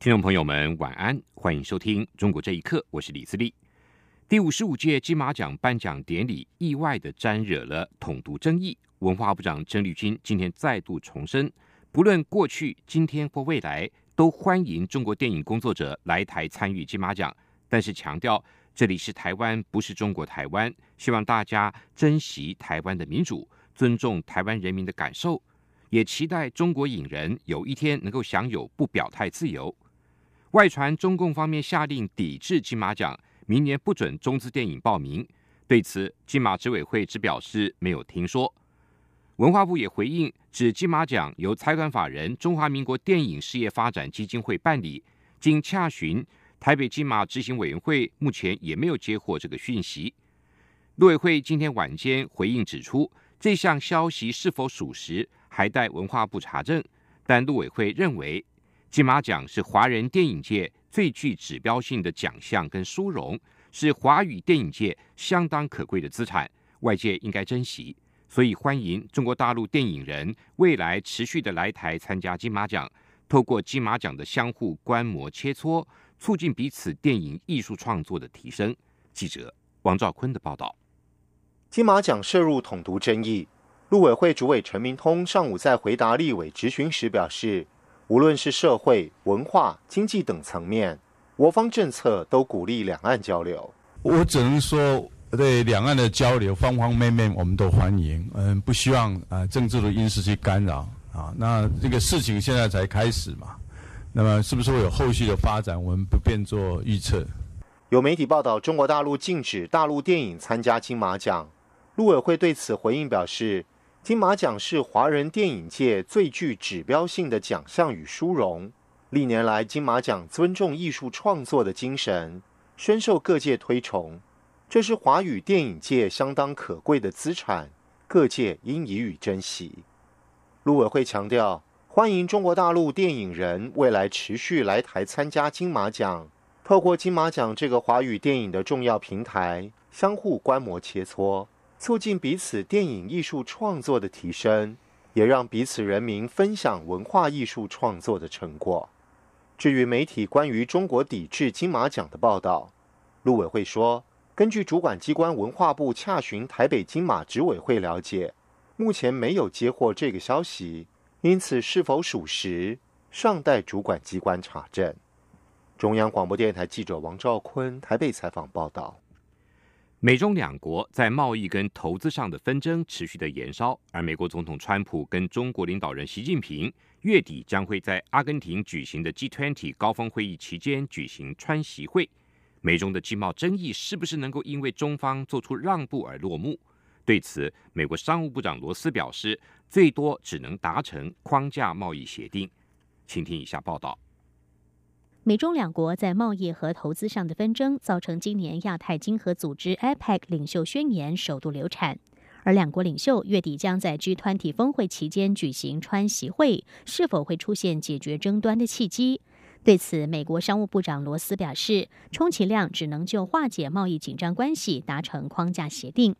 听众朋友们，晚安，欢迎收听《中国这一刻》，我是李自立。第五十五届金马奖颁奖典礼意外的沾惹了统独争议，文化部长郑丽君今天再度重申，不论过去、今天或未来，都欢迎中国电影工作者来台参与金马奖，但是强调这里是台湾，不是中国台湾，希望大家珍惜台湾的民主，尊重台湾人民的感受，也期待中国影人有一天能够享有不表态自由。外传中共方面下令抵制金马奖，明年不准中资电影报名。对此，金马执委会只表示没有听说。文化部也回应，指金马奖由财团法人中华民国电影事业发展基金会办理，经洽询台北金马执行委员会，目前也没有接获这个讯息。陆委会今天晚间回应指出，这项消息是否属实，还待文化部查证。但陆委会认为。金马奖是华人电影界最具指标性的奖项跟殊荣，是华语电影界相当可贵的资产，外界应该珍惜。所以欢迎中国大陆电影人未来持续的来台参加金马奖，透过金马奖的相互观摩切磋，促进彼此电影艺术创作的提升。记者王兆坤的报道。金马奖涉入统独争议，陆委会主委陈明通上午在回答立委质询时表示。无论是社会、文化、经济等层面，我方政策都鼓励两岸交流。我只能说，对两岸的交流，方方面面我们都欢迎。嗯，不希望啊政治的因素去干扰啊。那这个事情现在才开始嘛，那么是不是会有后续的发展，我们不便做预测。有媒体报道，中国大陆禁止大陆电影参加金马奖，陆委会对此回应表示。金马奖是华人电影界最具指标性的奖项与殊荣。历年来，金马奖尊重艺术创作的精神，深受各界推崇。这是华语电影界相当可贵的资产，各界应予以珍惜。陆委会强调，欢迎中国大陆电影人未来持续来台参加金马奖，透过金马奖这个华语电影的重要平台，相互观摩切磋。促进彼此电影艺术创作的提升，也让彼此人民分享文化艺术创作的成果。至于媒体关于中国抵制金马奖的报道，陆委会说，根据主管机关文化部洽询台北金马执委会了解，目前没有接获这个消息，因此是否属实，尚待主管机关查证。中央广播电台记者王兆坤台北采访报道。美中两国在贸易跟投资上的纷争持续的延烧，而美国总统川普跟中国领导人习近平月底将会在阿根廷举行的 G20 高峰会议期间举行川习会。美中的经贸争议是不是能够因为中方做出让步而落幕？对此，美国商务部长罗斯表示，最多只能达成框架贸易协定。请听以下报道。美中两国在贸易和投资上的纷争，造成今年亚太经合组织 （APEC） 领袖宣言首度流产。而两国领袖月底将在 G20 峰会期间举行川习会，是否会出现解决争端的契机？对此，美国商务部长罗斯表示，充其量只能就化解贸易紧张关系达成框架协定。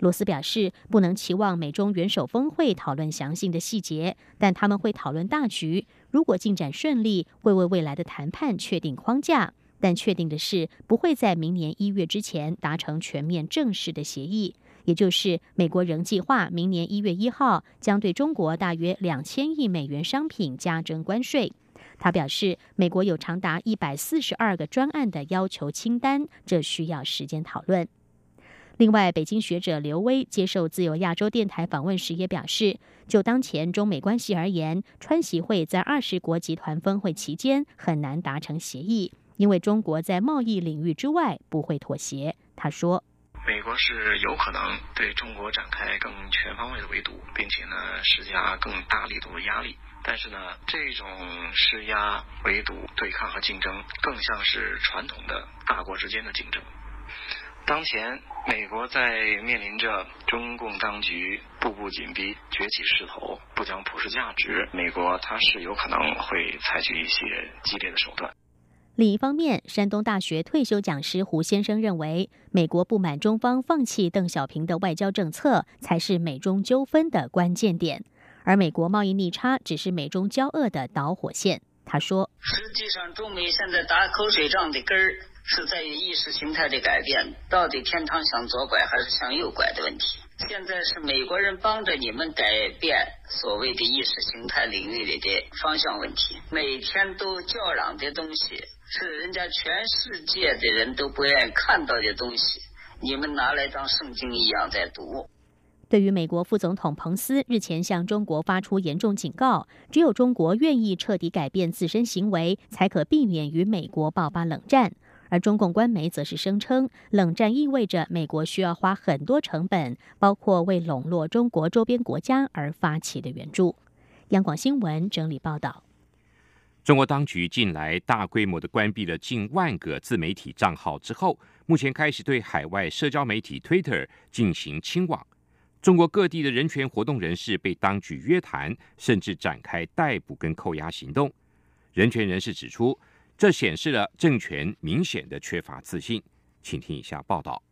罗斯表示，不能期望美中元首峰会讨论详细的细节，但他们会讨论大局。如果进展顺利，会为未来的谈判确定框架。但确定的是，不会在明年一月之前达成全面正式的协议。也就是，美国仍计划明年一月一号将对中国大约两千亿美元商品加征关税。他表示，美国有长达一百四十二个专案的要求清单，这需要时间讨论。另外，北京学者刘威接受自由亚洲电台访问时也表示，就当前中美关系而言，川习会在二十国集团峰会期间很难达成协议，因为中国在贸易领域之外不会妥协。他说：“美国是有可能对中国展开更全方位的围堵，并且呢施加更大力度的压力。但是呢，这种施压、围堵、对抗和竞争，更像是传统的大国之间的竞争。当前，美国在面临着中共当局步步紧逼、崛起势头，不讲普世价值，美国它是有可能会采取一些激烈的手段。另一方面，山东大学退休讲师胡先生认为，美国不满中方放弃邓小平的外交政策，才是美中纠纷的关键点。而美国贸易逆差只是美中交恶的导火线。他说：“实际上，中美现在打口水仗的根儿是在于意识形态的改变，到底天堂向左拐还是向右拐的问题。现在是美国人帮着你们改变所谓的意识形态领域里的方向问题。每天都叫嚷的东西，是人家全世界的人都不愿意看到的东西，你们拿来当圣经一样在读。”对于美国副总统彭斯日前向中国发出严重警告，只有中国愿意彻底改变自身行为，才可避免与美国爆发冷战。而中共官媒则是声称，冷战意味着美国需要花很多成本，包括为笼络中国周边国家而发起的援助。央广新闻整理报道：中国当局近来大规模的关闭了近万个自媒体账号之后，目前开始对海外社交媒体 Twitter 进行清网。中国各地的人权活动人士被当局约谈，甚至展开逮捕跟扣押行动。人权人士指出，这显示了政权明显的缺乏自信。请听以下报道。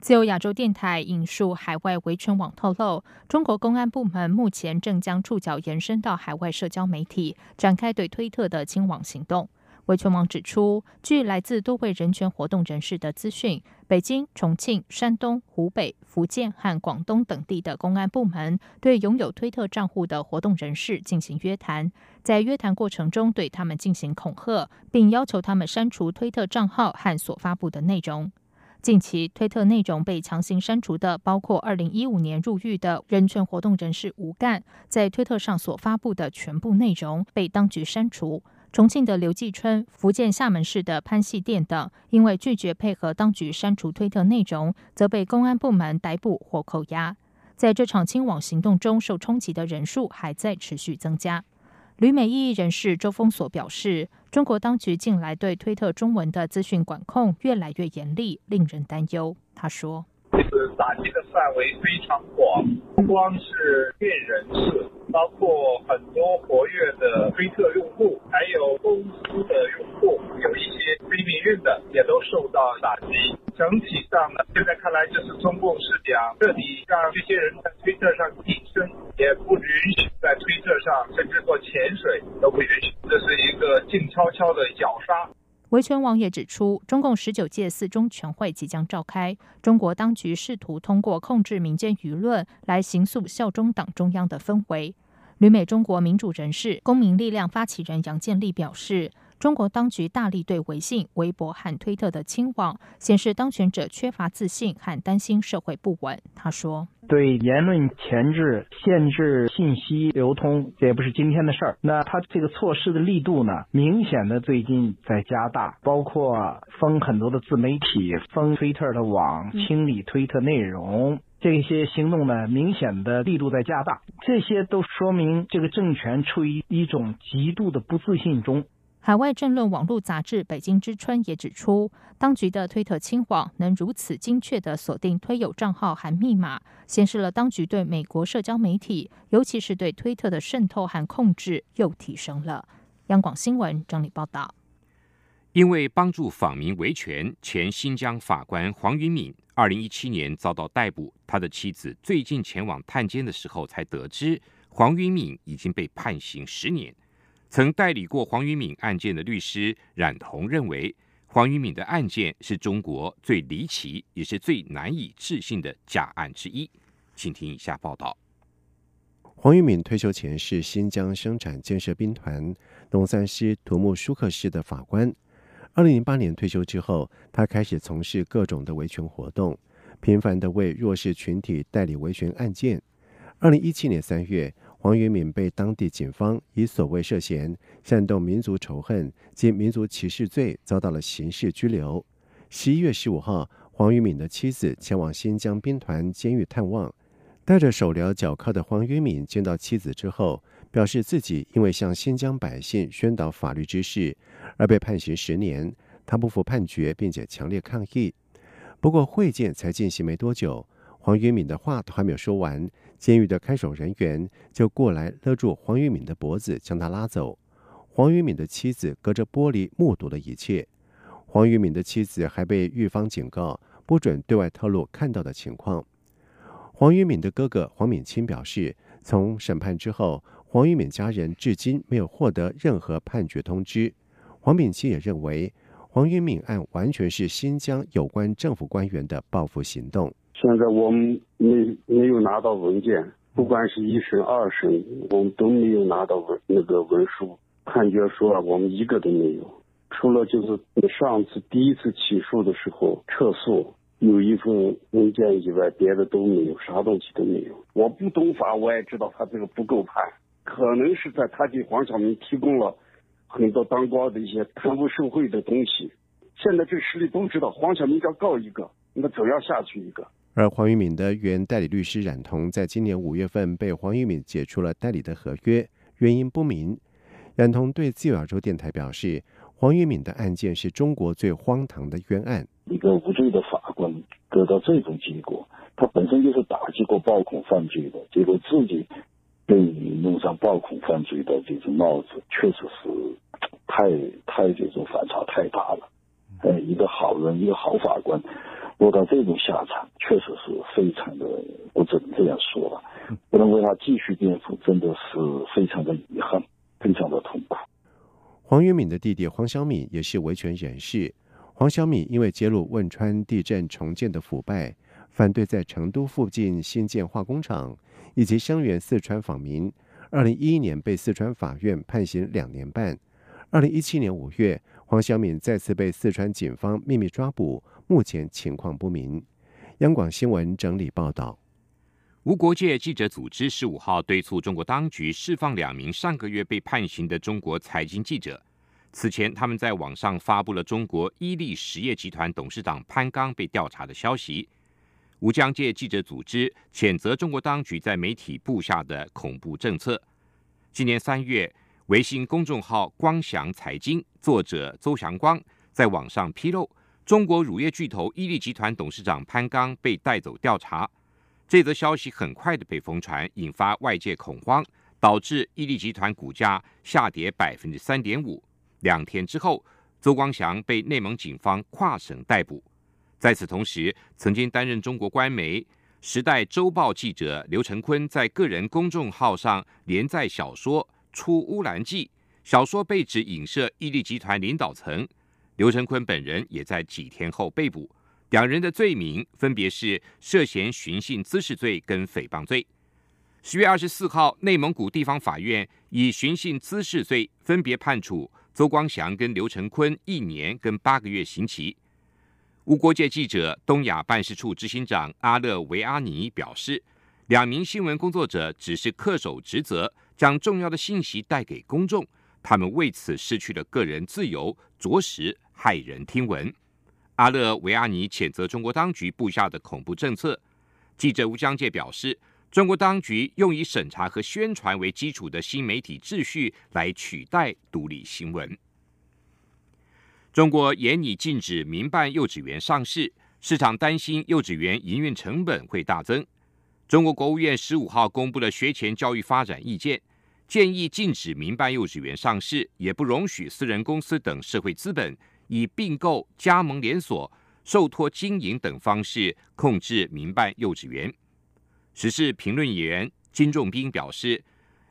自由亚洲电台引述海外维权网透露，中国公安部门目前正将触角延伸到海外社交媒体，展开对推特的清网行动。维权网指出，据来自多位人权活动人士的资讯，北京、重庆、山东、湖北、福建和广东等地的公安部门对拥有推特账户的活动人士进行约谈，在约谈过程中对他们进行恐吓，并要求他们删除推特账号和所发布的内容。近期推特内容被强行删除的，包括二零一五年入狱的人权活动人士吴干在推特上所发布的全部内容被当局删除。重庆的刘继春、福建厦门市的潘系店等，因为拒绝配合当局删除推特内容，则被公安部门逮捕或扣押。在这场清网行动中，受冲击的人数还在持续增加。旅美异议人士周峰所表示，中国当局近来对推特中文的资讯管控越来越严厉，令人担忧。他说。是打击的范围非常广，不光是店人士，包括很多活跃的推特用户，还有公司的用户，有一些非命运的也都受到打击。整体上呢，现在看来就是中共是想彻底让这些人在推特上晋升，也不允许在推特上甚至做潜水都不允许，这是一个静悄悄的绞杀。维权网也指出，中共十九届四中全会即将召开，中国当局试图通过控制民间舆论来形塑效忠党中央的氛围。旅美中国民主人士、公民力量发起人杨建立表示。中国当局大力对微信、微博和推特的清网，显示当权者缺乏自信和担心社会不稳。他说：“对言论前置、限制信息流通，这也不是今天的事儿。那他这个措施的力度呢，明显的最近在加大，包括封很多的自媒体、封推特的网、清理推特内容，这些行动呢，明显的力度在加大。这些都说明这个政权处于一种极度的不自信中。”海外政论网络杂志《北京之春》也指出，当局的推特清网能如此精确地锁定推友账号和密码，显示了当局对美国社交媒体，尤其是对推特的渗透和控制又提升了。央广新闻整理报道。因为帮助访民维权，前新疆法官黄云敏，二零一七年遭到逮捕。他的妻子最近前往探监的时候，才得知黄云敏已经被判刑十年。曾代理过黄于敏案件的律师冉彤认为，黄于敏的案件是中国最离奇也是最难以置信的假案之一。请听以下报道：黄云敏退休前是新疆生产建设兵团东三师土木舒克师的法官。二零零八年退休之后，他开始从事各种的维权活动，频繁的为弱势群体代理维权案件。二零一七年三月。黄云敏被当地警方以所谓涉嫌煽动民族仇恨及民族歧视罪遭到了刑事拘留。十一月十五号，黄玉敏的妻子前往新疆兵团监狱探望。带着手镣脚铐的黄云敏见到妻子之后，表示自己因为向新疆百姓宣导法律之事而被判刑十年，他不服判决，并且强烈抗议。不过会见才进行没多久，黄云敏的话都还没有说完，监狱的看守人员就过来勒住黄玉敏的脖子，将他拉走。黄玉敏的妻子隔着玻璃目睹了一切。黄玉敏的妻子还被狱方警告，不准对外透露看到的情况。黄玉敏的哥哥黄敏清表示，从审判之后，黄玉敏家人至今没有获得任何判决通知。黄敏清也认为。黄玉敏案完全是新疆有关政府官员的报复行动。现在我们没没有拿到文件，不管是一审、二审，我们都没有拿到文那个文书判决书啊，我们一个都没有。除了就是上次第一次起诉的时候撤诉有一份文件以外，别的都没有，啥东西都没有。我不懂法，我也知道他这个不够判，可能是在他给黄晓明提供了。很多当官的一些贪污受贿的东西，现在这势力都知道，黄晓明要告一个，那总要下去一个。而黄玉敏的原代理律师冉彤，在今年五月份被黄玉敏解除了代理的合约，原因不明。冉彤对自由亚洲电台表示，黄玉敏的案件是中国最荒唐的冤案。一个无罪的法官得到这种结果，他本身就是打击过暴恐犯罪的，结果自己。被弄上暴恐犯罪的这种帽子，确实是太太这种反差太大了。呃，一个好人，一个好法官，落到这种下场，确实是非常的，我只能这样说吧，不能为他继续辩护，真的是非常的遗憾，非常的痛苦。黄玉敏的弟弟黄小敏也是维权人士。黄小敏因为揭露汶川地震重建的腐败，反对在成都附近新建化工厂。以及声援四川访民，二零一一年被四川法院判刑两年半。二零一七年五月，黄晓敏再次被四川警方秘密抓捕，目前情况不明。央广新闻整理报道。无国界记者组织十五号敦促中国当局释放两名上个月被判刑的中国财经记者。此前，他们在网上发布了中国伊利实业集团董事长潘刚被调查的消息。吴江界记者组织谴责中国当局在媒体布下的恐怖政策。今年三月，微信公众号“光祥财经”作者邹祥光在网上披露，中国乳业巨头伊利集团董事长潘刚被带走调查。这则消息很快的被疯传，引发外界恐慌，导致伊利集团股价下跌百分之三点五。两天之后，邹光祥被内蒙警方跨省逮捕。在此同时，曾经担任中国官媒《时代周报》记者刘成坤在个人公众号上连载小说《出乌兰记》，小说被指影射伊利集团领导层。刘成坤本人也在几天后被捕，两人的罪名分别是涉嫌寻衅滋事罪跟诽谤罪。十月二十四号，内蒙古地方法院以寻衅滋事罪分别判处邹光祥跟刘成坤一年跟八个月刑期。无国界记者东亚办事处执行长阿勒维阿尼表示，两名新闻工作者只是恪守职责，将重要的信息带给公众，他们为此失去了个人自由，着实骇人听闻。阿勒维阿尼谴责中国当局布下的恐怖政策。记者吴江介表示，中国当局用以审查和宣传为基础的新媒体秩序来取代独立新闻。中国严拟禁止民办幼稚园上市，市场担心幼稚园营运成本会大增。中国国务院十五号公布了学前教育发展意见，建议禁止民办幼稚园上市，也不容许私人公司等社会资本以并购、加盟连锁、受托经营等方式控制民办幼稚园。时事评论员金仲斌表示，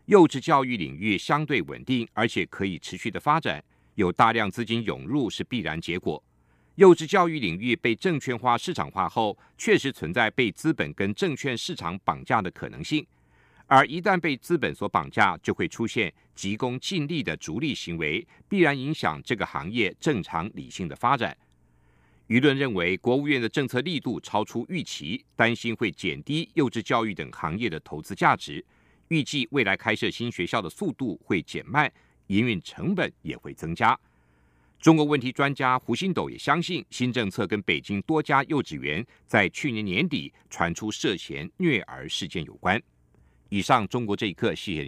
幼稚教育领域相对稳定，而且可以持续的发展。有大量资金涌入是必然结果。幼稚教育领域被证券化、市场化后，确实存在被资本跟证券市场绑架的可能性。而一旦被资本所绑架，就会出现急功近利的逐利行为，必然影响这个行业正常理性的发展。舆论认为，国务院的政策力度超出预期，担心会减低幼稚教育等行业的投资价值。预计未来开设新学校的速度会减慢。营运成本也会增加。中国问题专家胡新斗也相信，新政策跟北京多家幼稚园在去年年底传出涉嫌虐儿事件有关。以上，中国这一刻，谢谢。